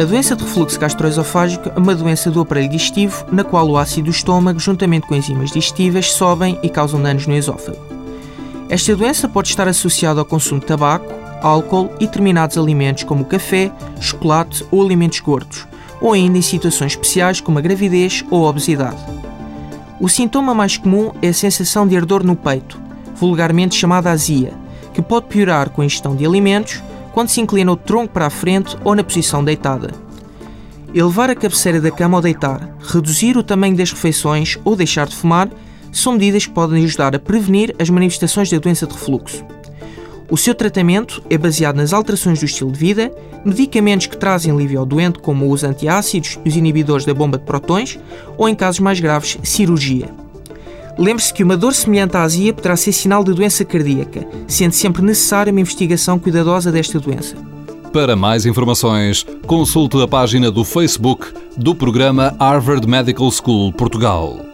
A doença de refluxo gastroesofágico é uma doença do aparelho digestivo na qual o ácido do estômago, juntamente com enzimas digestivas, sobem e causam danos no esófago. Esta doença pode estar associada ao consumo de tabaco, álcool e determinados alimentos como café, chocolate ou alimentos gordos, ou ainda em situações especiais como a gravidez ou a obesidade. O sintoma mais comum é a sensação de ardor no peito, vulgarmente chamada azia, que pode piorar com a ingestão de alimentos, quando se inclina o tronco para a frente ou na posição deitada. Elevar a cabeceira da cama ao deitar, reduzir o tamanho das refeições ou deixar de fumar são medidas que podem ajudar a prevenir as manifestações da doença de refluxo. O seu tratamento é baseado nas alterações do estilo de vida, medicamentos que trazem alívio ao doente, como os antiácidos os inibidores da bomba de protões, ou em casos mais graves, cirurgia. Lembre-se que uma dor semelhante à azia poderá ser sinal de doença cardíaca, sendo sempre necessária uma investigação cuidadosa desta doença. Para mais informações, consulte a página do Facebook do programa Harvard Medical School Portugal.